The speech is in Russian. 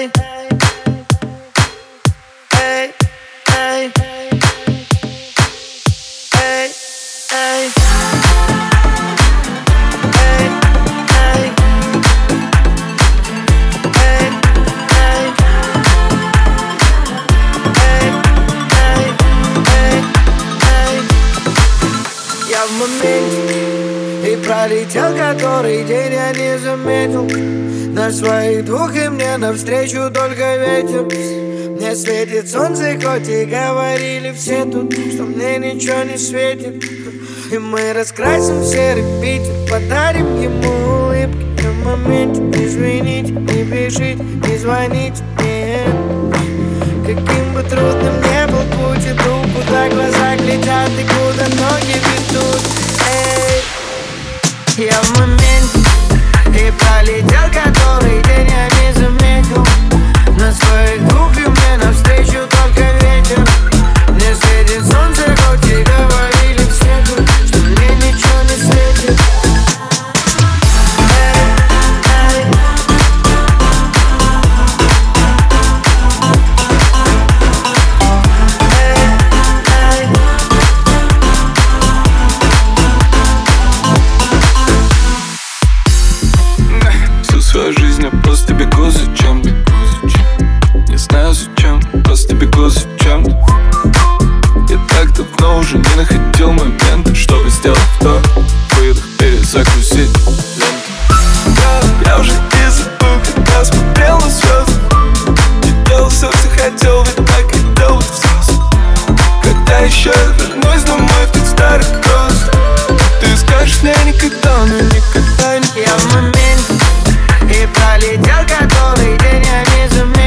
Я в и пролетел который день, я не заметил. На своих двух и мне навстречу только ветер. Мне светит солнце, хоть и говорили все тут Что мне ничего не светит. И мы раскрасим серый Питер Подарим ему улыбки. В моменте Извините, не пишите, не звоните мне. Каким бы трудным не был путь Иду, куда глаза глядят и куда ноги ведут. Эй, я в моменте уже не находил момент, чтобы сделать вдох Выдох, перезагрузить ленту. Я уже из забыл, когда смотрел на звезды. Не делал все, что хотел, ведь так и делал все Когда еще я вернусь домой в тот старый гост Ты скажешь мне никогда, но никогда не Я в моменте, и пролетел который день, я не заметил.